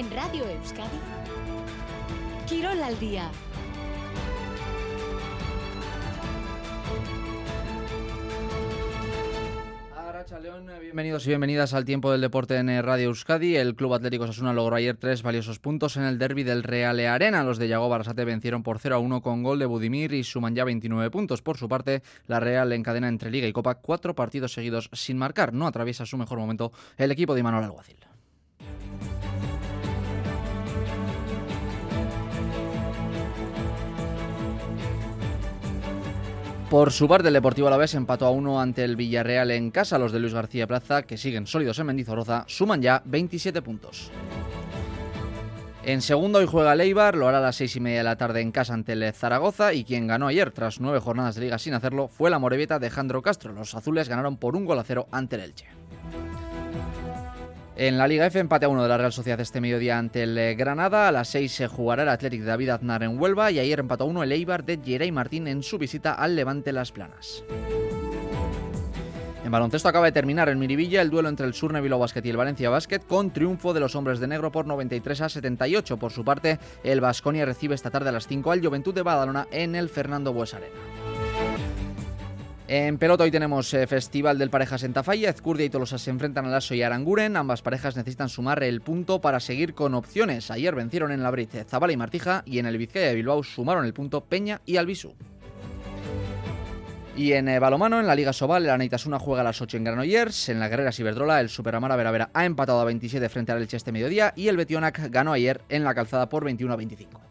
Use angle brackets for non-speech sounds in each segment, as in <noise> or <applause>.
En Radio Euskadi, Quirol al día. Bienvenidos y bienvenidas al tiempo del deporte en eh, Radio Euskadi. El Club Atlético Sasuna logró ayer tres valiosos puntos en el derby del Real Arena. Los de Yago Barasate vencieron por 0 a 1 con gol de Budimir y suman ya 29 puntos. Por su parte, la Real encadena entre Liga y Copa cuatro partidos seguidos sin marcar. No atraviesa su mejor momento el equipo de Imanol Alguacil. Por su parte, el Deportivo Alavés empató a uno ante el Villarreal en casa. Los de Luis García Plaza, que siguen sólidos en Mendizorroza, suman ya 27 puntos. En segundo hoy juega Leibar, lo hará a las seis y media de la tarde en casa ante el Zaragoza y quien ganó ayer tras nueve jornadas de liga sin hacerlo fue la Morevieta de Jandro Castro. Los azules ganaron por un gol a cero ante el Elche. En la Liga F empate a uno de la Real Sociedad este mediodía ante el eh, Granada. A las 6 se jugará el Athletic de David Aznar en Huelva y ayer empató a uno el Eibar de Jeray Martín en su visita al Levante Las Planas. En baloncesto acaba de terminar en Miribilla el duelo entre el Surne Bilbao Basket y el Valencia Basket con triunfo de los hombres de negro por 93 a 78. Por su parte, el Vasconia recibe esta tarde a las 5 al Juventud de Badalona en el Fernando Bues Arena. En pelota hoy tenemos eh, Festival del Parejas en Tafalla, Ezcurdia y Tolosa se enfrentan a Lasso y Aranguren. Ambas parejas necesitan sumar el punto para seguir con opciones. Ayer vencieron en la Brite Zabala y Martija y en el Vizcaya de Bilbao sumaron el punto Peña y Albisu. Y en eh, balomano, en la Liga Sobal, el Anaitasuna juega a las 8 en Granollers. En la Guerrera Ciberdrola, el Superamara Veravera ha empatado a 27 frente al Elche este mediodía y el Betionac ganó ayer en la calzada por 21 a 25.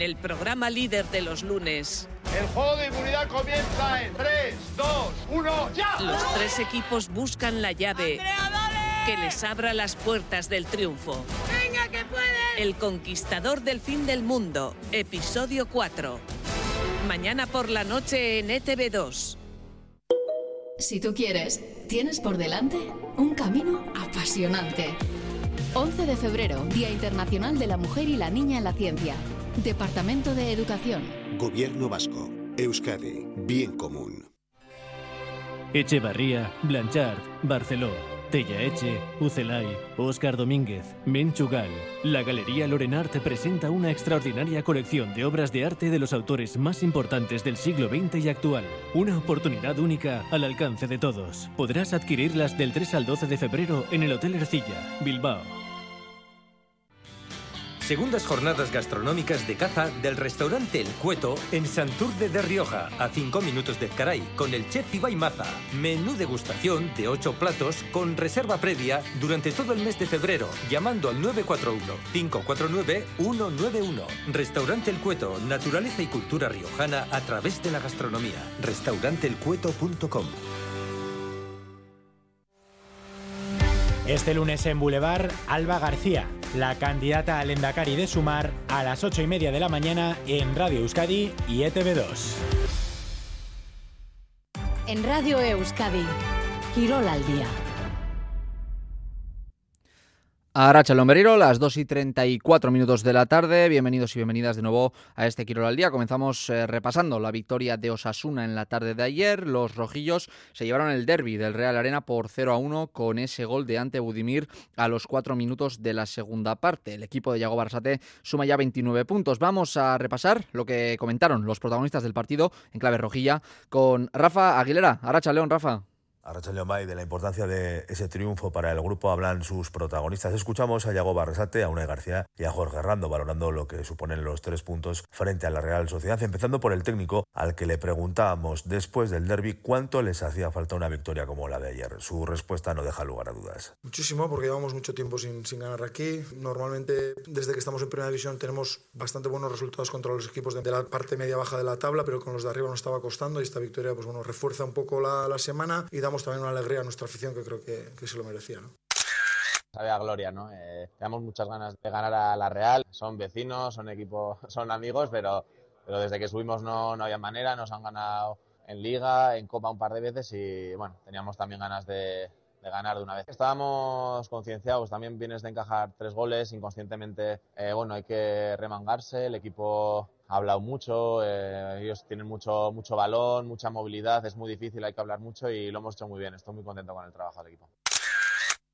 En el programa líder de los lunes. El juego de inmunidad comienza en 3, 2, 1, ya. Los tres equipos buscan la llave que les abra las puertas del triunfo. ¡Venga, que puedes! El conquistador del fin del mundo, episodio 4. Mañana por la noche en ETV2. Si tú quieres, tienes por delante un camino apasionante. 11 de febrero, Día Internacional de la Mujer y la Niña en la Ciencia. Departamento de Educación. Gobierno Vasco. Euskadi. Bien común. Echevarría, Blanchard, Barceló, Tellaeche, Ucelay, Óscar Domínguez, Menchugal. La Galería Lorenart presenta una extraordinaria colección de obras de arte de los autores más importantes del siglo XX y actual. Una oportunidad única al alcance de todos. Podrás adquirirlas del 3 al 12 de febrero en el Hotel Ercilla, Bilbao. Segundas jornadas gastronómicas de caza del restaurante El Cueto en Santurce de Rioja, a 5 minutos de Caray, con el chef Ibai Maza. Menú degustación de 8 platos con reserva previa durante todo el mes de febrero, llamando al 941-549-191. Restaurante El Cueto, naturaleza y cultura riojana a través de la gastronomía. Restauranteelcueto.com Este lunes en Boulevard, Alba García, la candidata al Endacari de Sumar, a las 8 y media de la mañana en Radio Euskadi y ETV2. En Radio Euskadi, Quirol al día. Aracha Lomberiro, las 2 y 34 minutos de la tarde. Bienvenidos y bienvenidas de nuevo a este Quirol al Día. Comenzamos eh, repasando la victoria de Osasuna en la tarde de ayer. Los rojillos se llevaron el derby del Real Arena por 0 a 1 con ese gol de Ante Budimir a los 4 minutos de la segunda parte. El equipo de Yago Barsate suma ya 29 puntos. Vamos a repasar lo que comentaron los protagonistas del partido en clave rojilla con Rafa Aguilera. Aracha León, Rafa. A Rachel Leomay, de la importancia de ese triunfo para el grupo hablan sus protagonistas. Escuchamos a Yago Barresate, a Unai García y a Jorge Rando valorando lo que suponen los tres puntos frente a la Real Sociedad, empezando por el técnico al que le preguntábamos después del derby cuánto les hacía falta una victoria como la de ayer. Su respuesta no deja lugar a dudas. Muchísimo, porque llevamos mucho tiempo sin, ganar aquí. Normalmente, desde que estamos en Primera División, tenemos bastante buenos resultados contra los equipos de, de la parte media-baja de la tabla, pero con los de arriba nos estaba costando y esta victoria pues bueno, refuerza un poco la, la semana y da también una alegría a nuestra afición que creo que, que se lo merecía. ¿no? Sabe a gloria, ¿no? Eh, tenemos muchas ganas de ganar a la Real. Son vecinos, son equipos, <laughs> son amigos, pero, pero desde que subimos no, no había manera. Nos han ganado en Liga, en Copa un par de veces y bueno, teníamos también ganas de, de ganar de una vez. Estábamos concienciados, también vienes de encajar tres goles, inconscientemente, eh, bueno, hay que remangarse, el equipo ha hablado mucho, eh, ellos tienen mucho, mucho balón, mucha movilidad, es muy difícil, hay que hablar mucho y lo hemos hecho muy bien. Estoy muy contento con el trabajo del equipo.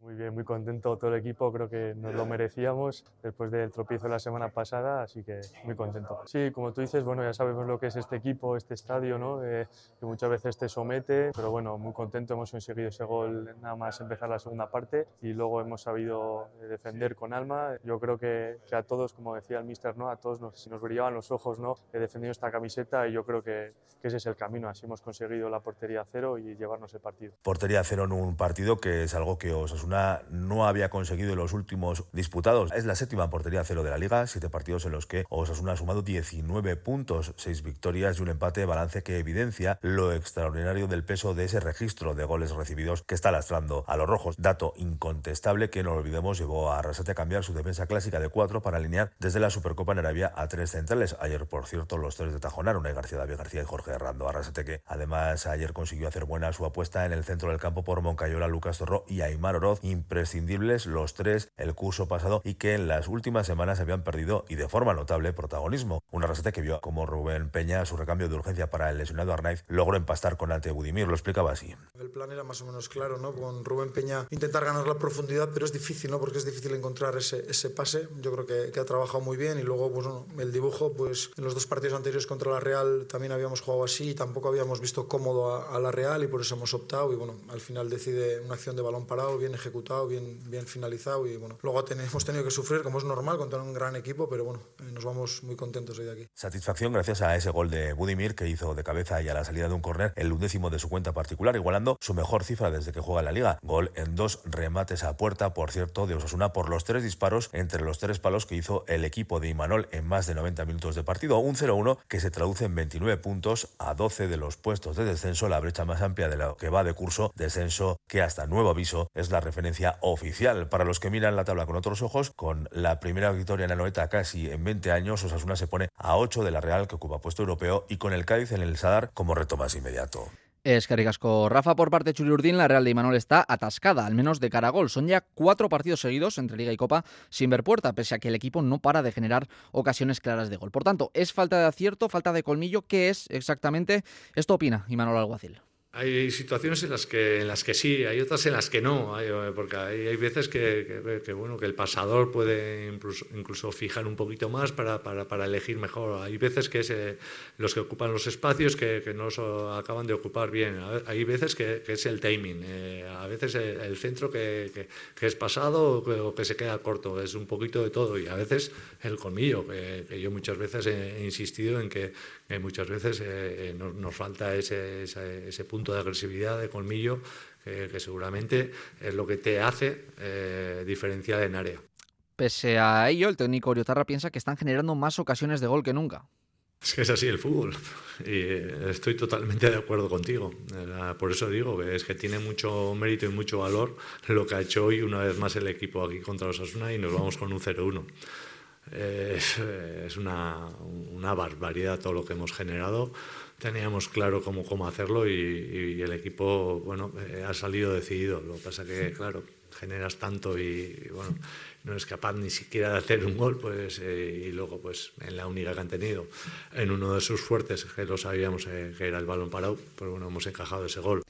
Muy bien, muy contento todo el equipo, creo que nos lo merecíamos después del tropiezo la semana pasada, así que muy contento. Sí, como tú dices, bueno, ya sabemos lo que es este equipo, este estadio, ¿no? Eh, que muchas veces te somete, pero bueno, muy contento, hemos conseguido ese gol nada más empezar la segunda parte y luego hemos sabido eh, defender con alma. Yo creo que, que a todos, como decía el míster, ¿no? A todos nos, nos brillaban los ojos, ¿no? He defendido esta camiseta y yo creo que, que ese es el camino, así hemos conseguido la portería cero y llevarnos el partido. Portería cero en un partido que es algo que os una no había conseguido en los últimos disputados. Es la séptima portería cero de la liga, siete partidos en los que Osasuna ha sumado 19 puntos, seis victorias y un empate, balance que evidencia lo extraordinario del peso de ese registro de goles recibidos que está lastrando a los rojos. Dato incontestable que no olvidemos llevó a Arrasate a cambiar su defensa clásica de cuatro para alinear desde la Supercopa en Arabia a tres centrales. Ayer, por cierto, los tres de Tajonar, una García David García y Jorge Herrando Arrasate que además ayer consiguió hacer buena su apuesta en el centro del campo por Moncayola, Lucas Torro y Aymar Oroz imprescindibles los tres el curso pasado y que en las últimas semanas habían perdido y de forma notable protagonismo. Una receta que vio como Rubén Peña, su recambio de urgencia para el lesionado Arnaiz, logró empastar con Ante Budimir. Lo explicaba así. El plan era más o menos claro, ¿no? Con Rubén Peña intentar ganar la profundidad, pero es difícil, ¿no? Porque es difícil encontrar ese, ese pase. Yo creo que, que ha trabajado muy bien y luego, pues, bueno, el dibujo, pues en los dos partidos anteriores contra la Real también habíamos jugado así y tampoco habíamos visto cómodo a, a la Real y por eso hemos optado y bueno, al final decide una acción de balón parado, bien ejecutado, bien, finalizado y bueno, luego hemos tenido que sufrir como es normal contra un gran equipo, pero bueno, eh, nos vamos muy contentos hoy de aquí. Satisfacción gracias a ese gol de Budimir que hizo de cabeza y a la salida de un córner el undécimo de su cuenta particular, igualando su mejor cifra desde que juega en la liga. Gol en dos remates a puerta, por cierto, de Osasuna por los tres disparos entre los tres palos que hizo el equipo de Imanol en más de 90 minutos de partido. Un 0-1 que se traduce en 29 puntos a 12 de los puestos de descenso, la brecha más amplia de lo que va de curso, descenso que hasta nuevo aviso es la referencia oficial. Para los que miran la tabla con otros ojos, con la primera victoria en la noeta casi en 20 años, Osasuna se pone a 8 de la Real que ocupa puesto europeo y con el Cádiz en el Sadar como reto más inmediato. Es que ricasco. Rafa, por parte de Chuli Urdín, la Real de Imanol está atascada, al menos de cara a gol. Son ya cuatro partidos seguidos entre Liga y Copa sin ver puerta, pese a que el equipo no para de generar ocasiones claras de gol. Por tanto, es falta de acierto, falta de colmillo. ¿Qué es exactamente? Esto opina Imanol Alguacil. Hay situaciones en las que en las que sí, hay otras en las que no, hay, porque hay, veces que, que, bueno que el pasador puede incluso, fijar un poquito más para, para, para elegir mejor. Hay veces que es eh, los que ocupan los espacios que, que no so, acaban de ocupar bien. Hay veces que, es el timing, eh, a veces el, centro que, es pasado o que, se queda corto. Es un poquito de todo y a veces el colmillo, que, yo muchas veces he insistido en que, muchas veces eh, nos, nos, falta ese, ese, ese punto de agresividad, de colmillo, que, que seguramente es lo que te hace eh, diferenciar en área. Pese a ello, el técnico Oriotarra piensa que están generando más ocasiones de gol que nunca. Es que es así el fútbol <laughs> y estoy totalmente de acuerdo contigo. Por eso digo que es que tiene mucho mérito y mucho valor lo que ha hecho hoy una vez más el equipo aquí contra los Asuna y nos vamos con un 0-1. Es, es una, una barbaridad todo lo que hemos generado. Teníamos claro cómo, cómo hacerlo y, y, el equipo bueno, eh, ha salido decidido. Lo que pasa que, claro, generas tanto y, y bueno, no es capaz ni siquiera de hacer un gol, pues eh, y luego pues en la única que han tenido, en uno de sus fuertes, que lo sabíamos eh, que era el balón parado, pues bueno, hemos encajado ese gol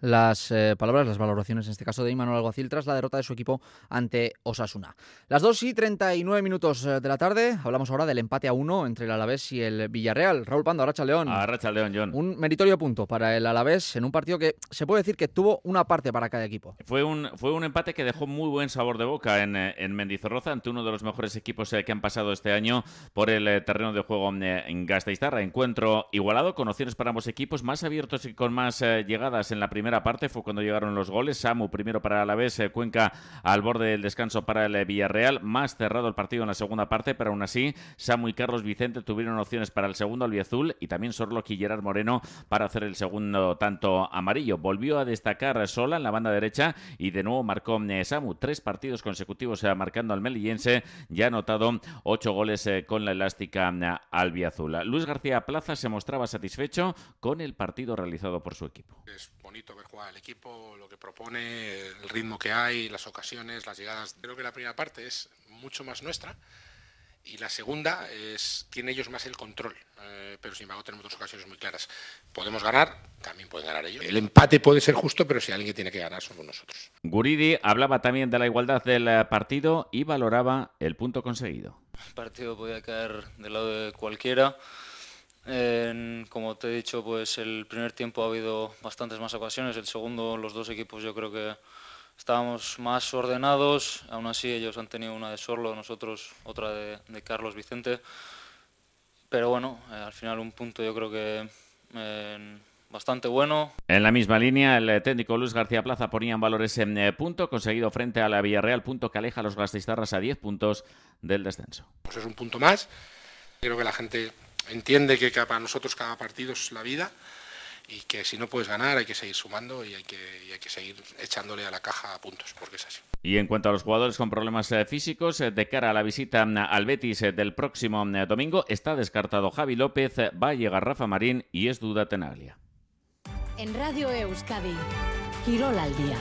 las eh, palabras, las valoraciones en este caso de Imanol Alguacil tras la derrota de su equipo ante Osasuna. Las 2 y 39 minutos eh, de la tarde, hablamos ahora del empate a 1 entre el Alavés y el Villarreal. Raúl Pando, Aracha León. Aracha León, John. Un meritorio punto para el Alavés en un partido que se puede decir que tuvo una parte para cada equipo. Fue un, fue un empate que dejó muy buen sabor de boca en, eh, en Mendizorroza ante uno de los mejores equipos que han pasado este año por el terreno de juego en Gasteiztarra. Encuentro igualado con opciones para ambos equipos, más abiertos y con más llegadas en la primera primera parte fue cuando llegaron los goles. Samu primero para la vez, eh, Cuenca al borde del descanso para el Villarreal. Más cerrado el partido en la segunda parte, pero aún así Samu y Carlos Vicente tuvieron opciones para el segundo albiazul y también Sorlock y Gerard Moreno para hacer el segundo tanto amarillo. Volvió a destacar sola en la banda derecha y de nuevo marcó eh, Samu. Tres partidos consecutivos eh, marcando al melillense. Ya ha anotado ocho goles eh, con la elástica eh, albiazul. Luis García Plaza se mostraba satisfecho con el partido realizado por su equipo. Es bonito ver jugar al equipo, lo que propone, el ritmo que hay, las ocasiones, las llegadas. Creo que la primera parte es mucho más nuestra y la segunda es tiene ellos más el control, eh, pero sin embargo tenemos dos ocasiones muy claras. Podemos ganar, también pueden ganar ellos. El empate puede ser justo, pero si alguien que tiene que ganar somos nosotros. Guridi hablaba también de la igualdad del eh, partido y valoraba el punto conseguido. El partido podía caer del lado de cualquiera. Como te he dicho, pues el primer tiempo ha habido bastantes más ocasiones, el segundo los dos equipos yo creo que estábamos más ordenados, aún así ellos han tenido una de Sorlo, nosotros otra de, Carlos Vicente, pero bueno, eh, al final un punto yo creo que eh, bastante bueno. En la misma línea, el técnico Luis García Plaza ponía en valor ese eh, punto conseguido frente a la Villarreal, punto que aleja a los Gasteiztarras a 10 puntos del descenso. Pues es un punto más, creo que la gente entiende que para nosotros cada partido es la vida y que si no puedes ganar hay que seguir sumando y hay que, hay que seguir echándole a la caja puntos, porque es así. Y en cuanto a los jugadores con problemas eh, físicos, eh, de cara a la visita mm, al Betis eh, del próximo mm, domingo, está descartado Javi López, va a llegar Rafa Marín y es duda Tenaglia. En Radio Euskadi, Girol al día.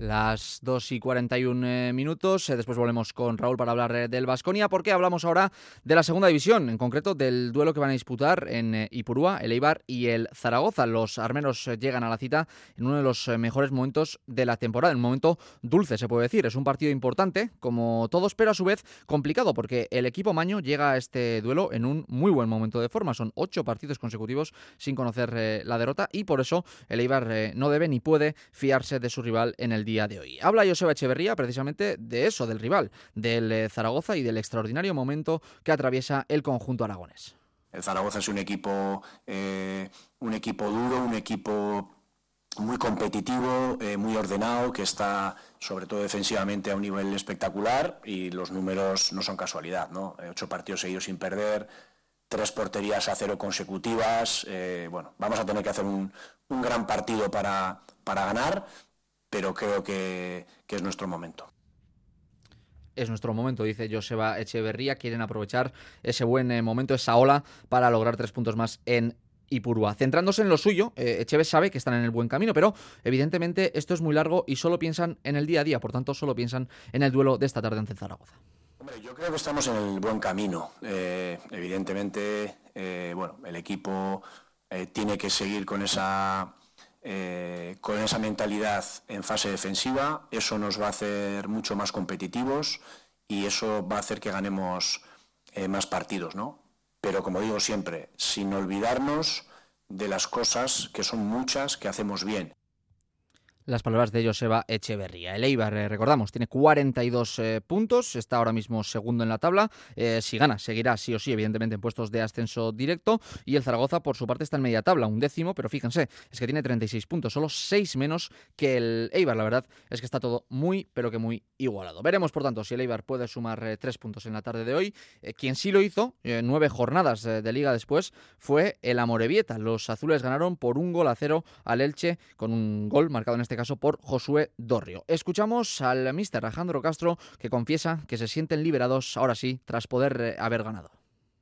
Las 2 y 41 eh, minutos. Eh, después volvemos con Raúl para hablar eh, del Vasconia, porque hablamos ahora de la segunda división, en concreto del duelo que van a disputar en Ipurúa, el Eibar y el Zaragoza. Los armeros llegan a la cita en uno de los mejores momentos de la temporada, en un momento dulce, se puede decir. Es un partido importante, como todos, pero a su vez complicado, porque el equipo maño llega a este duelo en un muy buen momento de forma. Son ocho partidos consecutivos sin conocer la derrota y por eso el Eibar no debe ni puede fiarse de su rival en el día de hoy. Habla Joseba Echeverría precisamente de eso, del rival, del eh, Zaragoza y del extraordinario momento que atraviesa el conjunto aragonés. El Zaragoza es un equipo, eh, un equipo duro, un equipo muy competitivo, eh, muy ordenado, que está sobre todo defensivamente a un nivel espectacular y los números no son casualidad, ¿no? Ocho partidos seguidos sin perder, tres porterías a cero consecutivas. bueno, vamos a tener que hacer un, un gran partido para, para ganar pero creo que, es nuestro momento es nuestro momento, dice Joseba Echeverría. Quieren aprovechar ese buen eh, momento, esa ola, para lograr tres puntos más en Ipurúa. Centrándose en lo suyo, eh, Echeves sabe que están en el buen camino, pero evidentemente esto es muy largo y solo piensan en el día a día, por tanto, solo piensan en el duelo de esta tarde en Zaragoza. Hombre, yo creo que estamos en el buen camino. Eh, evidentemente, bueno, el equipo tiene que seguir con esa eh, con esa mentalidad en fase defensiva, eso nos va a hacer mucho más competitivos y eso va a hacer que ganemos eh, más partidos, ¿no? Pero como digo siempre, sin olvidarnos de las cosas que son muchas que hacemos bien las palabras de Joseba Echeverría. El Eibar, eh, recordamos, tiene 42 eh, puntos, está ahora mismo segundo en la tabla. Eh, si gana, seguirá sí o sí, evidentemente, en puestos de ascenso directo. Y el Zaragoza, por su parte, está en media tabla, un décimo, pero fíjense, es que tiene 36 puntos, solo 6 menos que el Eibar. La verdad es que está todo muy, pero que muy igualado. Veremos, por tanto, si el Eibar puede sumar 3 puntos en la tarde de hoy. quien sí lo hizo, nueve jornadas de liga después, fue el Amorebieta. Los azules ganaron por un gol a cero al Elche, con un gol marcado en este caso por Josué Dorrio. Escuchamos al mister Alejandro Castro que confiesa que se sienten liberados ahora sí tras poder eh, haber ganado.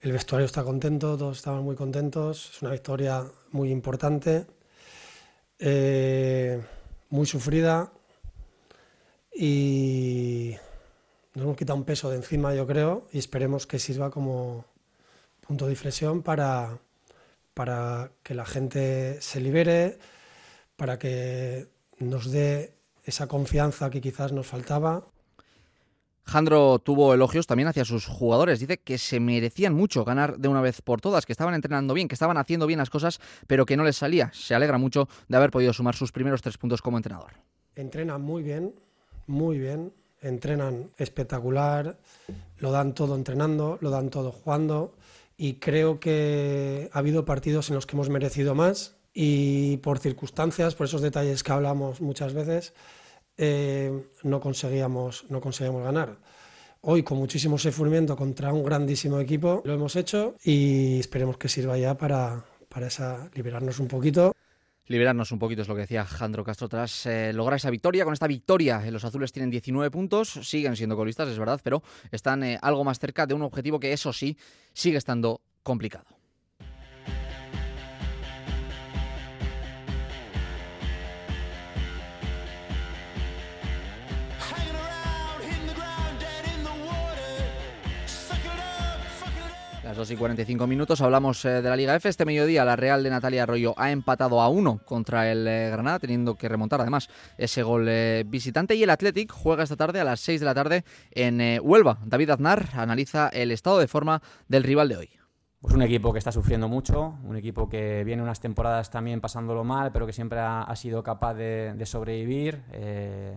El vestuario está contento, todos estaban muy contentos, es una victoria muy importante, eh, muy sufrida y nos hemos quitado un peso de encima yo creo y esperemos que sirva como punto de inflexión para, para que la gente se libere, para que nos dé esa confianza que quizás nos faltaba. Jandro tuvo elogios también hacia sus jugadores. Dice que se merecían mucho ganar de una vez por todas, que estaban entrenando bien, que estaban haciendo bien las cosas, pero que no les salía. Se alegra mucho de haber podido sumar sus primeros tres puntos como entrenador. Entrenan muy bien, muy bien. Entrenan espectacular, lo dan todo entrenando, lo dan todo jugando y creo que ha habido partidos en los que hemos merecido más y por circunstancias, por esos detalles que hablamos muchas veces, eh, no, conseguíamos, no conseguíamos ganar. Hoy, con muchísimo sufrimiento contra un grandísimo equipo, lo hemos hecho y esperemos que sirva ya para, para esa, liberarnos un poquito. Liberarnos un poquito es lo que decía Jandro Castro tras eh, lograr esa victoria. Con esta victoria, eh, los azules tienen 19 puntos, siguen siendo colistas, es verdad, pero están algo más cerca de un objetivo que, eso sí, sigue estando complicado. 2 y 45 minutos hablamos eh, de la Liga F. Este mediodía la Real de Natalia Arroyo ha empatado a 1 contra el eh, Granada, teniendo que remontar además ese gol eh, visitante. Y el Athletic juega esta tarde a las 6 de la tarde en Huelva. David Aznar analiza el estado de forma del rival de hoy. Pues un equipo que está sufriendo mucho, un equipo que viene unas temporadas también pasándolo mal, pero que siempre ha, sido capaz de, sobrevivir.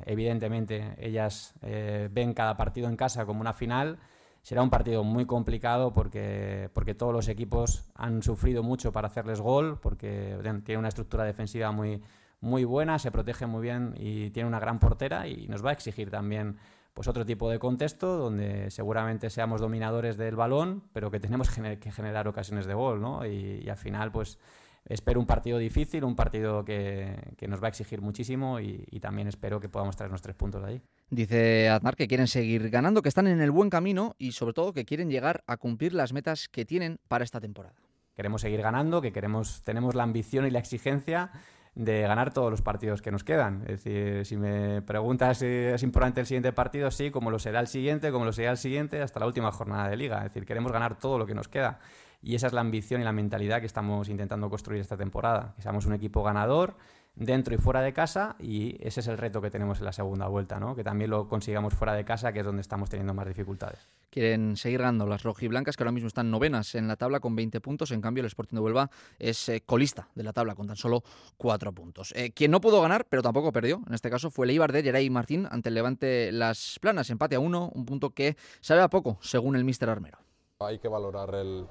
evidentemente, ellas ven cada partido en casa como una final será un partido muy complicado porque, porque todos los equipos han sufrido mucho para hacerles gol, porque tiene una estructura defensiva muy, muy buena, se protege muy bien y tiene una gran portera y nos va a exigir también pues otro tipo de contexto donde seguramente seamos dominadores del balón, pero que tenemos que generar ocasiones de gol, ¿no? Y, y al final, pues espero un partido difícil, un partido que, nos va a exigir muchísimo y, también espero que podamos traernos tres puntos de ahí. Dice Aznar que quieren seguir ganando, que están en el buen camino y sobre todo que quieren llegar a cumplir las metas que tienen para esta temporada. Queremos seguir ganando, que queremos, tenemos la ambición y la exigencia de ganar todos los partidos que nos quedan. Es decir, si me preguntas si es importante el siguiente partido, sí, como lo será el siguiente, como lo será el siguiente, hasta la última jornada de liga. Es decir, queremos ganar todo lo que nos queda. Y esa es la ambición y la mentalidad que estamos intentando construir esta temporada. Que seamos un equipo ganador dentro y fuera de casa y ese es el reto que tenemos en la segunda vuelta, ¿no? que también lo consigamos fuera de casa, que es donde estamos teniendo más dificultades. Quieren seguir ganando las rojiblancas, que ahora mismo están novenas en la tabla con 20 puntos, en cambio el Sporting de Huelva es eh, colista de la tabla con tan solo 4 puntos. Eh, quien no pudo ganar, pero tampoco perdió, en este caso fue el Eibar de Geray Martín ante el Levante Las Planas, empate a uno, un punto que sabe a poco, según el míster Armero. Hay que valorar el,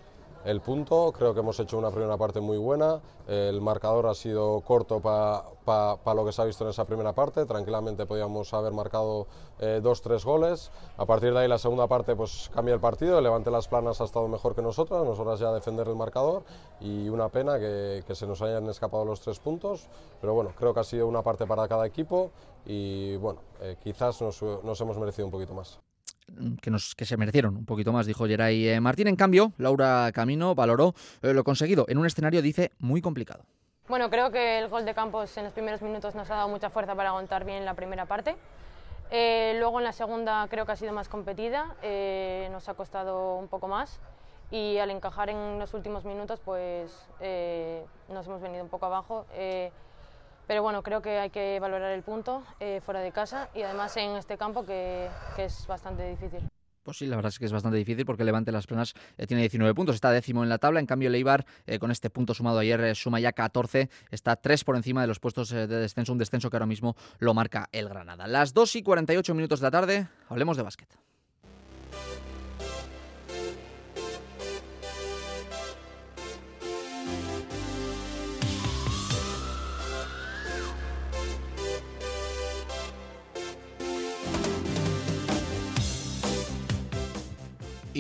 el punto. Creo que hemos hecho una primera parte muy buena. El marcador ha sido corto para lo que se ha visto en esa primera parte. Tranquilamente podíamos haber marcado eh, dos, tres goles. A partir de ahí la segunda parte pues cambia el partido. El Levante Las Planas ha estado mejor que nosotras. Nosotras ya defender el marcador y una pena que, se nos hayan escapado los tres puntos. Pero bueno, creo que ha sido una parte para cada equipo y bueno, eh, quizás nos, nos hemos merecido un poquito más que, nos, que se merecieron un poquito más, dijo Geray eh, Martín. En cambio, Laura Camino valoró eh, lo conseguido en un escenario, dice, muy complicado. Bueno, creo que el gol de Campos en los primeros minutos nos ha dado mucha fuerza para aguantar bien la primera parte. Eh, luego en la segunda creo que ha sido más competida, nos ha costado un poco más y al encajar en los últimos minutos pues nos hemos venido un poco abajo. Pero bueno, creo que hay que valorar el punto eh, fuera de casa y además en este campo que, es bastante difícil. Pues sí, la verdad es que es bastante difícil porque Levante Las Planas eh, tiene 19 puntos, está décimo en la tabla. En cambio, Leibar, eh, con este punto sumado ayer, suma ya 14, está 3 por encima de los puestos de descenso, un descenso que ahora mismo lo marca el Granada. Las 2 y 48 minutos de la tarde, hablemos de básquet.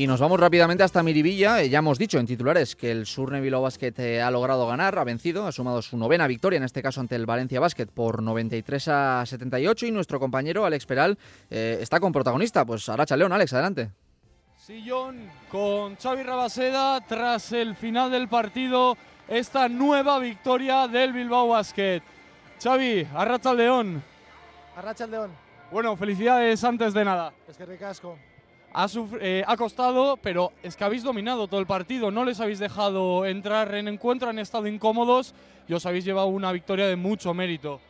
Y nos vamos rápidamente hasta Miribilla. Eh, ya hemos dicho en titulares que el Surne Bilbao Basket eh, ha logrado ganar, ha vencido, ha sumado su novena victoria, en este caso ante el Valencia Basket, por 93 a 78. Y nuestro compañero Alex Peral eh, está con protagonista. Pues Aracha León, Alex, adelante. Sillón con Xavi Rabaseda tras el final del partido. Esta nueva victoria del Bilbao Basket. Xavi, Arracha León. Arracha León. Bueno, felicidades antes de nada. Es que ricasco. Ha, eh, ha, costado, pero es que habéis dominado todo el partido, no les habéis dejado entrar en encuentro, han estado incómodos y os habéis llevado una victoria de mucho mérito.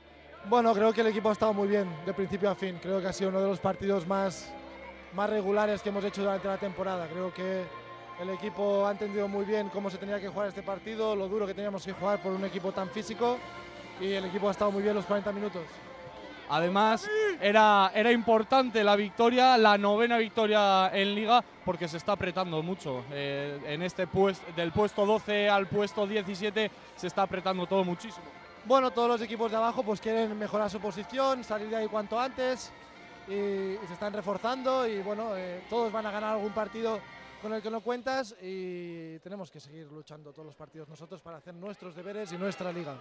Bueno, creo que el equipo ha estado muy bien de principio a fin, creo que ha sido uno de los partidos más, más regulares que hemos hecho durante la temporada, creo que el equipo ha entendido muy bien cómo se tenía que jugar este partido, lo duro que teníamos que jugar por un equipo tan físico y el equipo ha estado muy bien los 40 minutos. Además, era, era importante la victoria, la novena victoria en Liga, porque se está apretando mucho. Eh, en este puesto, del puesto 12 al puesto 17, se está apretando todo muchísimo. Bueno, todos los equipos de abajo pues quieren mejorar su posición, salir de ahí cuanto antes y, se están reforzando y bueno, eh, todos van a ganar algún partido con el que no cuentas y tenemos que seguir luchando todos los partidos nosotros para hacer nuestros deberes y nuestra liga.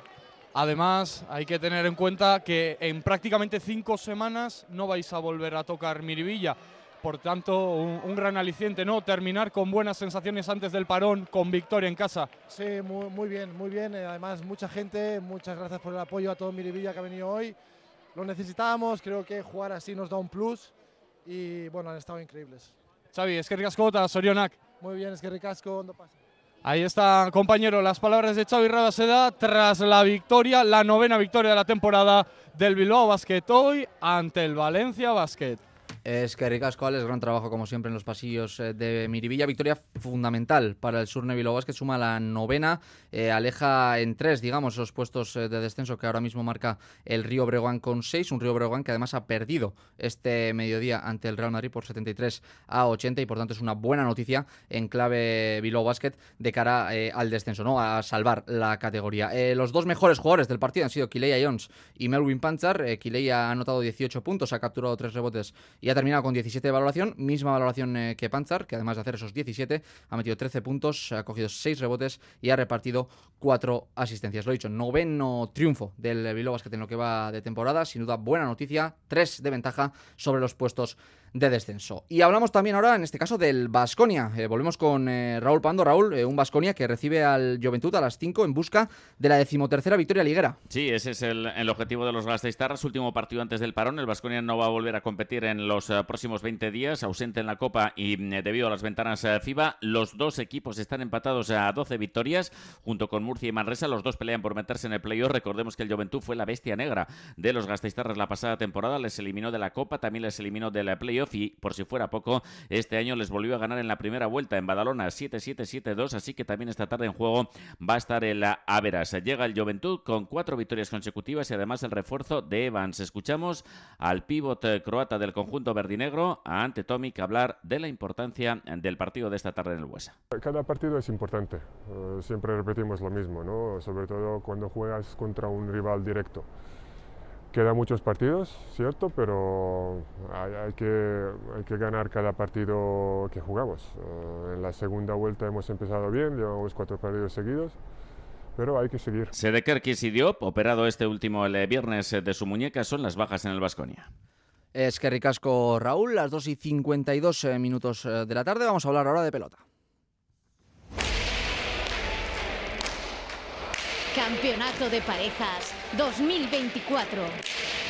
Además, hay que tener en cuenta que en prácticamente cinco semanas no vais a volver a tocar Miribilla. Por tanto, un, gran aliciente, ¿no? Terminar con buenas sensaciones antes del parón, con victoria en casa. Sí, muy, muy bien, muy bien. Eh, además, mucha gente, muchas gracias por el apoyo a todo Miribilla que ha venido hoy. Lo necesitábamos, creo que jugar así nos da un plus y, bueno, han estado increíbles. Xavi, es que Sorionak. Muy bien, es que ricasco, ¿dónde pasa? Ahí está, compañero, las palabras de Xavi Rabaseda tras la victoria, la novena victoria de la temporada del Bilbao Basket hoy ante el Valencia Basket. Es que ricasco, Alex, gran trabajo como siempre en los pasillos eh, de Miribilla. Victoria fundamental para el Surne Bilbao que suma la novena, eh, aleja en tres, digamos, los puestos eh, de descenso que ahora mismo marca el Río Breogán con seis. Un Río Breogán que además ha perdido este mediodía ante el Real Madrid por 73 a 80 y por tanto es una buena noticia en clave Bilbao Basket de cara al descenso, ¿no? A salvar la categoría. los dos mejores jugadores del partido han sido Kileia Jones y Melvin Panchar. Kileia ha anotado 18 puntos, ha capturado tres rebotes y ha terminado con 17 de valoración, misma valoración eh, que Panzar, que además de hacer esos 17, ha metido 13 puntos, ha cogido 6 rebotes y ha repartido 4 asistencias. Lo dicho, noveno triunfo del Bilbao Basket en lo que va de temporada, sin duda buena noticia, 3 de ventaja sobre los puestos de descenso. Y hablamos también ahora, en este caso, del Basconia. Eh, volvemos con eh, Raúl Pando. Raúl, eh, un Basconia que recibe al Juventud a las 5 en busca de la decimotercera victoria liguera. Sí, ese es el, objetivo de los Gasteiztarras. Último partido antes del parón. El Basconia no va a volver a competir en los próximos 20 días, ausente en la Copa y debido a las ventanas FIBA. Los dos equipos están empatados a 12 victorias, junto con Murcia y Manresa. Los dos pelean por meterse en el playoff. Recordemos que el Juventud fue la bestia negra de los Gasteiztarras la pasada temporada. Les eliminó de la Copa, también les eliminó del playoff y por si fuera poco, este año les volvió a ganar en la primera vuelta en Badalona 7-7-7-2, así que también esta tarde en juego va a estar el Averas. Llega el Juventud con cuatro victorias consecutivas y además el refuerzo de Evans. Escuchamos al pívot croata del conjunto verdinegro, a Ante Tomic, hablar de la importancia del partido de esta tarde en el Huesa. Cada partido es importante, eh, siempre repetimos lo mismo, ¿no? sobre todo cuando juegas contra un rival directo. Quedan muchos partidos, cierto, pero hay, que, hay que ganar cada partido que jugamos. Eh, en la segunda vuelta hemos empezado bien, llevamos cuatro partidos seguidos, pero hay que seguir. Sedekerkis y Diop, operado este último el viernes de su muñeca, son las bajas en el Vasconia. Es que ricasco Raúl, las 2 y 52 eh, minutos eh, de la tarde. Vamos a hablar ahora de pelota. Campeonato de Parejas 2024.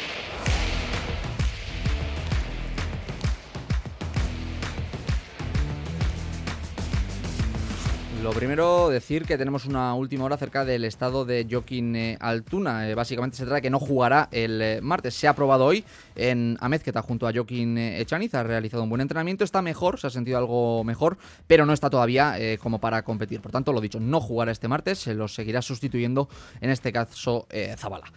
Lo primero, decir que tenemos una última hora acerca del estado de Joaquín eh, Altuna. Eh, básicamente se trata de que no jugará el eh, martes. Se ha probado hoy en Amezqueta junto a Joaquín Echaniz. Ha realizado un buen entrenamiento. Está mejor, se ha sentido algo mejor, pero no está todavía como para competir. Por tanto, lo dicho, no jugará este martes. Se lo seguirá sustituyendo, en este caso, Zabala.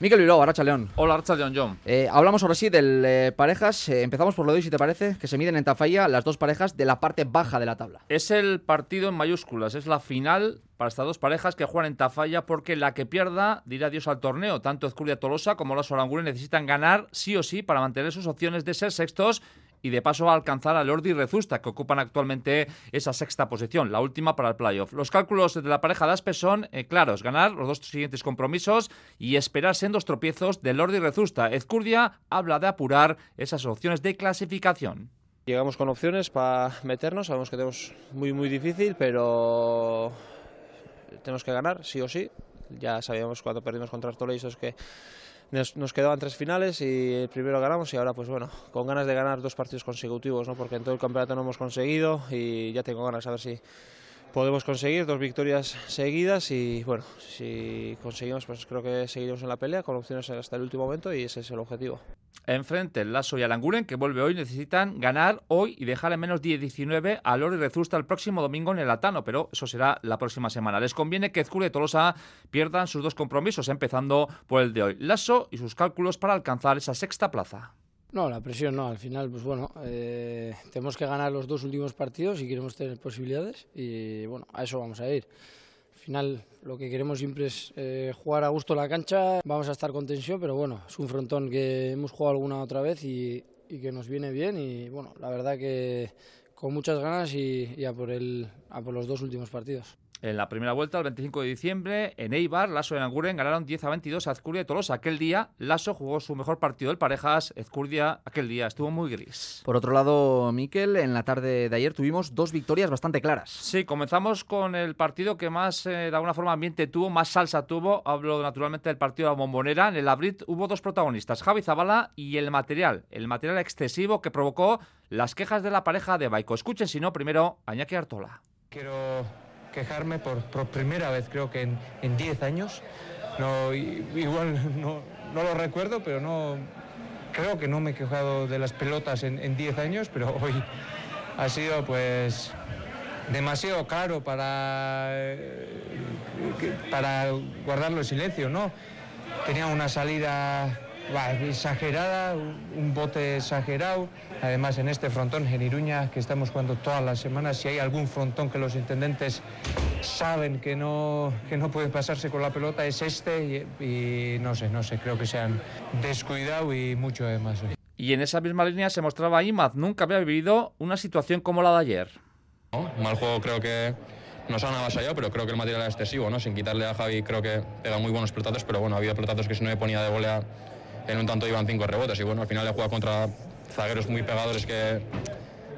Miquel Bilbao, Aracha León. Hola, Aracha León, John. Eh, hablamos ahora sí de parejas. Eh, empezamos por lo de hoy, si te parece, que se miden en Tafalla las dos parejas de la parte baja de la tabla. Es el partido en mayúsculas, es la final para estas dos parejas que juegan en Tafalla porque la que pierda dirá adiós al torneo. Tanto Ezcurdia Tolosa como los Orangures necesitan ganar sí o sí para mantener sus opciones de ser sextos y de paso a alcanzar a Lordi y Rezusta, que ocupan actualmente esa sexta posición, la última para el playoff. Los cálculos de la pareja de Aspe son eh, claros, ganar los dos siguientes compromisos y esperarse en dos tropiezos de Lordi y Rezusta. Ezcurdia habla de apurar esas opciones de clasificación. Llegamos con opciones para meternos, sabemos que tenemos muy muy difícil, pero tenemos que ganar, sí o sí. Ya sabíamos cuando perdimos contra Artoleisos que nos, quedaban tres finales y el primero ganamos y ahora pues bueno, con ganas de ganar dos partidos consecutivos, ¿no? porque en todo el campeonato no hemos conseguido y ya tengo ganas a ver si podemos conseguir dos victorias seguidas y bueno, si conseguimos pues creo que seguiremos en la pelea con opciones hasta el último momento y ese es el objetivo. Enfrente el Lasso y Alanguren, que vuelve hoy, necesitan ganar hoy y dejar en menos 19 a Lori Rezusta el próximo domingo en el Atano, pero eso será la próxima semana. Les conviene que Ezcure y Tolosa pierdan sus dos compromisos, empezando por el de hoy. Lasso y sus cálculos para alcanzar esa sexta plaza. No, la presión no. Al final, pues bueno, eh, tenemos que ganar los dos últimos partidos y queremos tener posibilidades y bueno, a eso vamos a ir. Al final, lo que queremos siempre es eh, jugar a gusto la cancha. Vamos a estar con tensión, pero bueno, es un frontón que hemos jugado alguna otra vez y, que nos viene bien y bueno, la verdad que con muchas ganas y, a, por el, a por los dos últimos partidos. En la primera vuelta, el 25 de diciembre, en Eibar, Lasso y Anguren ganaron 10 a 22 a Ezcurdia y Tolosa. Aquel día, Lasso jugó su mejor partido del parejas. Ezcurdia, aquel día, estuvo muy gris. Por otro lado, Miquel, en la tarde de ayer tuvimos dos victorias bastante claras. Sí, comenzamos con el partido que más, eh, de alguna forma, ambiente tuvo, más salsa tuvo. Hablo naturalmente del partido de la Bombonera. En el Abrit hubo dos protagonistas, Javi Zabala y el material. El material excesivo que provocó las quejas de la pareja de Baico. Escuchen, si no, primero, Añaki Artola. Quiero quejarme por, primera vez, creo que en 10 años. No, igual <laughs> no, no, lo recuerdo, pero no creo que no me he quejado de las pelotas en 10 años, pero <laughs> hoy ha sido pues demasiado caro para, eh, para guardarlo en silencio, ¿no? Tenía una salida exagerada, un bote exagerado. Además, en este frontón, en Iruña, que estamos jugando todas las semanas, si hay algún frontón que los intendentes saben que no, que no puede pasarse con la pelota, es este. Y, no sé, no sé, creo que se han descuidado y mucho además. Y en esa misma línea se mostraba Imaz. Nunca había vivido una situación como la de ayer. Mal juego creo que nos han avasallado, pero creo que el material era excesivo, ¿no? Sin quitarle a Javi, creo que pega muy buenos pelotazos, pero bueno, había pelotazos que si no me ponía de volea en un tanto iban cinco rebotes. Y bueno, al final he jugado contra zagueros muy pegadores que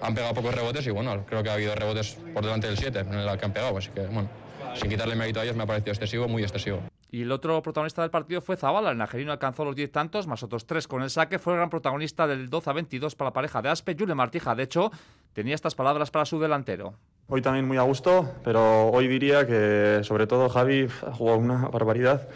han pegado pocos rebotes y bueno, creo que ha habido rebotes por delante del 7 en el que han pegado. Así que bueno, sin quitarle mérito a ellos me ha parecido excesivo, muy excesivo. Y el otro protagonista del partido fue Zabala. El nagerino alcanzó los 10 tantos, más otros 3 con el saque. Fue el gran protagonista del 12 a 22 para la pareja de Aspe. Jule Martija, de hecho, tenía estas palabras para su delantero. Hoy también muy a gusto, pero hoy diría que sobre todo Javi ha jugado una barbaridad.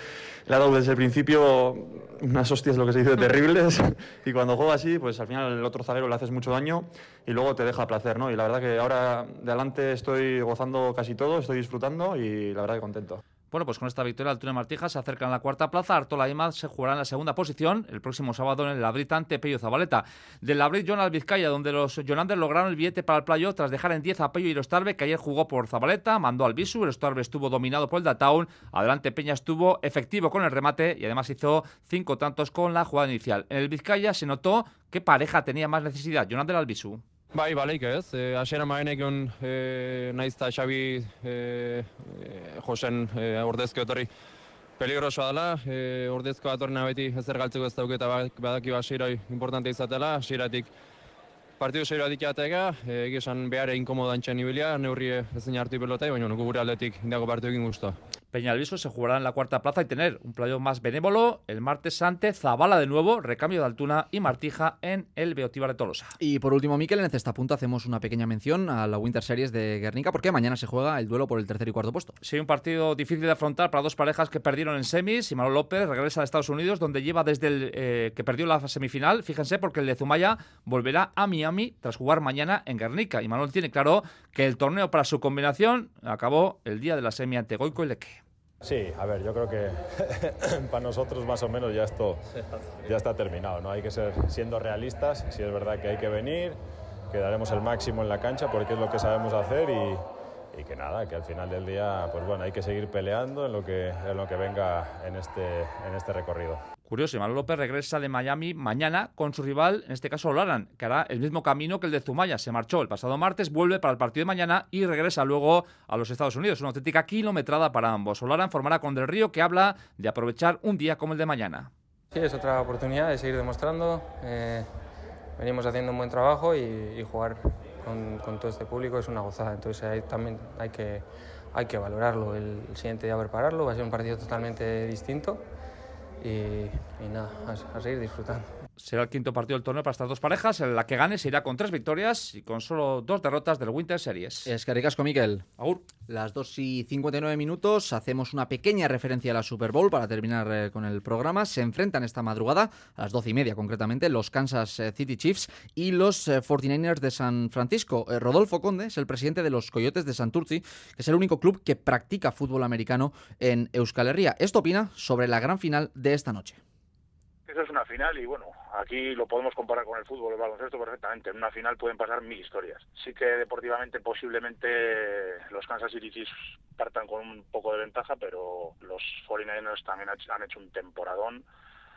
Le ha dado desde el principio unas hostias, lo que se dice, <laughs> terribles. <laughs> y cuando juega así, pues al final el otro zaguero le haces mucho daño y luego te deja placer, ¿no? Y la verdad que ahora de adelante estoy gozando casi todo, estoy disfrutando y la verdad que contento. Bueno, pues con esta victoria, Altura Martija se acerca en la cuarta plaza. Artola y se jugará en la segunda posición el próximo sábado en el Labrit ante Pello Zabaleta. Del Labrit, Jonal Vizcaya, donde los Jonanders lograron el billete para el playo tras dejar en 10 a Pello y Rostarbe, que ayer jugó por Zabaleta, mandó al Bisu. Rostarbe estuvo dominado por el Dataun. Adelante Peña estuvo efectivo con el remate y además hizo cinco tantos con la jugada inicial. En el Vizcaya se notó qué pareja tenía más necesidad, Jonander Albisu. Bai, baleik ez. E, Asiera maenekion e, naiz eta Xabi e, Josen e, ordezko etorri peligrosoa dela. E, ordezko atorna beti ezer galtzeko ez dauketa badaki basiroi importante izatela. Asieratik partidu zeiro adikateega, e, egizan behar egin komodantzen ibilia, neurri ezin hartu pelota, baina gure aldetik indiako partidu egin guztua. Peñalviso se jugará en la cuarta plaza y tener un playo más benévolo el martes ante Zabala de nuevo, recambio de Altuna y Martija en el Beotíbar de Tolosa. Y por último, Miquel, en esta punta hacemos una pequeña mención a la Winter Series de Guernica porque mañana se juega el duelo por el tercer y cuarto puesto. Sí, un partido difícil de afrontar para dos parejas que perdieron en semis. y Manuel López regresa a Estados Unidos donde lleva desde el eh, que perdió la semifinal. Fíjense porque el de Zumaya volverá a Miami tras jugar mañana en Guernica. Y Manuel tiene claro que el torneo para su combinación acabó el día de la semi ante Goico y Leque. Sí, a ver, yo creo que <laughs> para nosotros más o menos ya esto ya está terminado, ¿no? Hay que ser siendo realistas, si es verdad que hay que venir, que daremos el máximo en la cancha porque es lo que sabemos hacer y, y, que nada, que al final del día, pues bueno, hay que seguir peleando en lo que, en lo que venga en este, en este recorrido. Curioso, Manuel López regresa de Miami mañana con su rival, en este caso Olaran, que hará el mismo camino que el de Zumaya. Se marchó el pasado martes, vuelve para el partido de mañana y regresa luego a los Estados Unidos. Una auténtica kilometrada para ambos. Olaran formará con Del Río, que habla de aprovechar un día como el de mañana. Sí, es otra oportunidad de seguir demostrando. Eh, venimos haciendo un buen trabajo y, jugar con, todo este público es una gozada. Entonces también hay que, hay que valorarlo. El, el siguiente día prepararlo. Va a ser un partido totalmente distinto y, nada, a, seguir disfrutando. Será el quinto partido del torneo para estas dos parejas. En la que gane se irá con tres victorias y con solo dos derrotas del Winter Series. Es que ricasco, Miquel. Agur. Las 2 y 59 minutos. Hacemos una pequeña referencia a la Super Bowl para terminar eh, con el programa. Se enfrentan esta madrugada, a las 12 y media concretamente, los Kansas eh, City Chiefs y los 49ers eh, de San Francisco. Rodolfo Conde es el presidente de los Coyotes de Santurci, que es el único club que practica fútbol americano en Euskal Herria. Esto opina sobre la gran final de esta noche. Esa es una final y bueno, aquí lo podemos comparar con el fútbol, el baloncesto perfectamente. En una final pueden pasar mil historias. Sí que deportivamente posiblemente los Kansas City Chiefs partan con un poco de ventaja, pero los 49ers también han hecho un temporadón.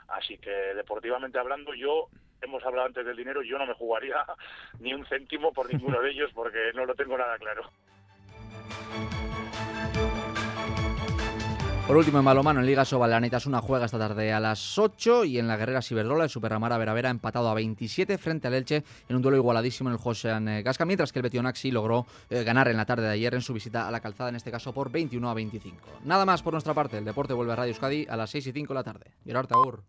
Así que deportivamente hablando, yo hemos hablado antes del dinero, yo no me jugaría <laughs> ni un céntimo por ninguno de ellos porque no lo tengo nada claro. Por último, en balomano, en Liga Sobal, la una juega esta tarde a las 8 y en la Guerrera Ciberdola, el Superramara Veravera empatado a 27 frente al Elche en un duelo igualadísimo en el Josean eh, Gasca, mientras que el Betionaxi logró eh, ganar en la tarde de ayer en su visita a la calzada, en este caso por 21 a 25. Nada más por nuestra parte, el deporte vuelve a Radio Euskadi a las 6 y 5 de la tarde. Gerard Taur.